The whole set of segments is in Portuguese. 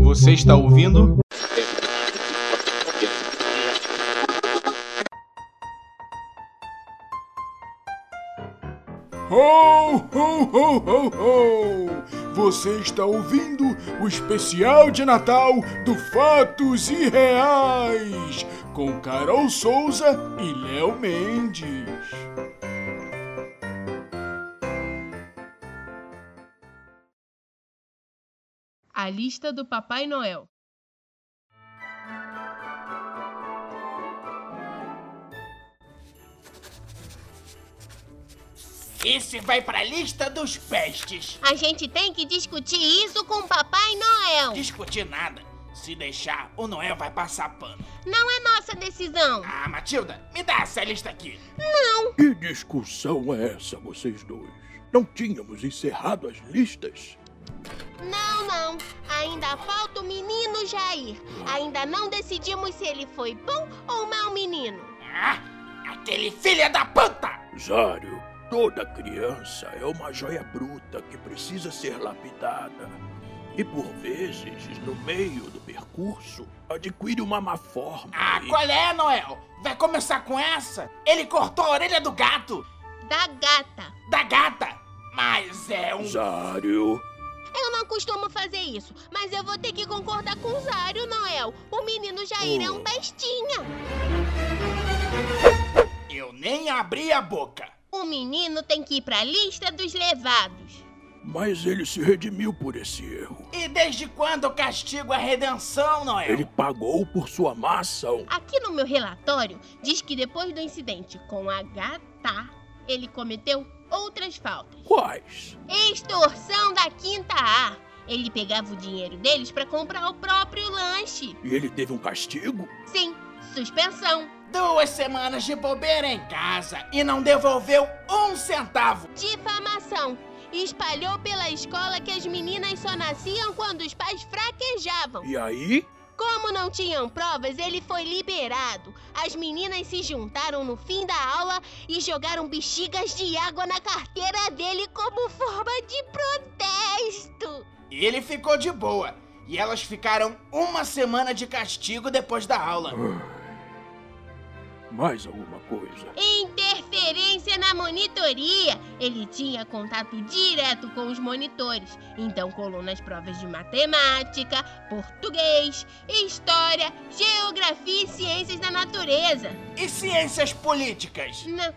Você está ouvindo? Ho, ho, ho, ho, ho! Você está ouvindo o especial de Natal do Fatos Irreais com Carol Souza e Léo Mendes. A lista do Papai Noel. Esse vai pra lista dos pestes. A gente tem que discutir isso com o Papai Noel. Discutir nada. Se deixar, o Noel vai passar pano. Não é nossa decisão. Ah, Matilda, me dá essa lista aqui. Não. Que discussão é essa, vocês dois? Não tínhamos encerrado as listas? Não, não. Ainda falta o menino Jair. Ainda não decidimos se ele foi bom ou mau menino. Ah, aquele filho da puta! Zário, toda criança é uma joia bruta que precisa ser lapidada. E por vezes, no meio do percurso, adquire uma má forma. Ah, e- qual é, Noel? Vai começar com essa? Ele cortou a orelha do gato. Da gata. Da gata. Mas é um... Zário, não costumo fazer isso, mas eu vou ter que concordar com o Zário, Noel. O menino Jair é um bestinha. Eu nem abri a boca. O menino tem que ir pra lista dos levados. mas ele se redimiu por esse erro. E desde quando eu castigo a redenção, Noel? Ele pagou por sua má ação. Aqui no meu relatório diz que depois do incidente com a gata, ele cometeu outras faltas. Quais? Extorsão da quinta A. Ele pegava o dinheiro deles pra comprar o próprio lanche. E ele teve um castigo? Sim, suspensão, Duas semanas de bobeira em casa e não devolveu um centavo. difamação. Espalhou pela escola que as meninas só nasciam quando os pais fraquejavam. E aí? Como não tinham provas, ele foi liberado. As meninas se juntaram no fim da aula e jogaram bexigas de água na carteira dele como forma de protesto. E ele ficou de boa. E elas ficaram uma semana de castigo depois da aula. Mais alguma coisa? Interferência na monitoria. Ele tinha contato direto com os monitores, então colou nas provas de matemática, português, história, geografia e ciências da natureza. E ciências políticas? Não,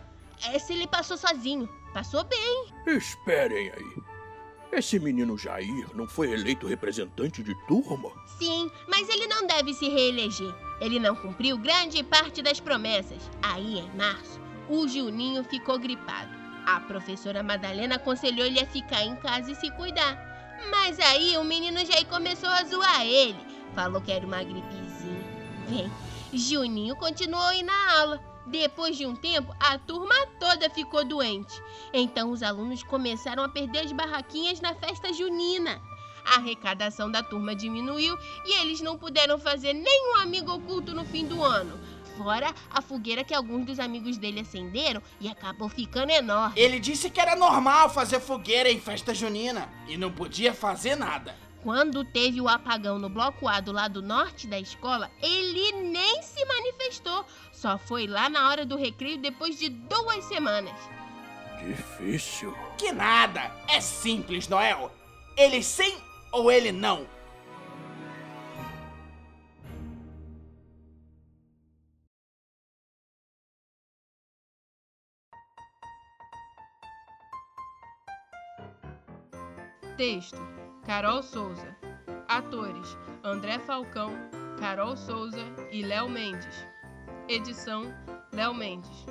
essa ele passou sozinho. Passou bem. Esperem aí. Esse menino Jair não foi eleito representante de turma? Sim, mas ele não deve se reeleger. Ele não cumpriu grande parte das promessas. Aí, em março, o Juninho ficou gripado. A professora Madalena aconselhou ele a ficar em casa e se cuidar. Mas aí o menino Jair começou a zoar ele. Falou que era uma gripezinha. Bem, Juninho continuou a na aula. Depois de um tempo, a turma toda ficou doente. Então os alunos começaram a perder as barraquinhas na festa junina. A arrecadação da turma diminuiu e eles não puderam fazer nenhum amigo oculto no fim do ano. Fora a fogueira que alguns dos amigos dele acenderam e acabou ficando enorme. Ele disse que era normal fazer fogueira em festa junina e não podia fazer nada. Quando teve o apagão no bloco A do lado norte da escola, ele nem se manifestou. Só foi lá na hora do recreio depois de duas semanas. Difícil. Que nada. É simples, Noel. Ele sim ou ele não? Texto: Carol Souza. Atores: André Falcão, Carol Souza e Léo Mendes. Edição: Léo Mendes.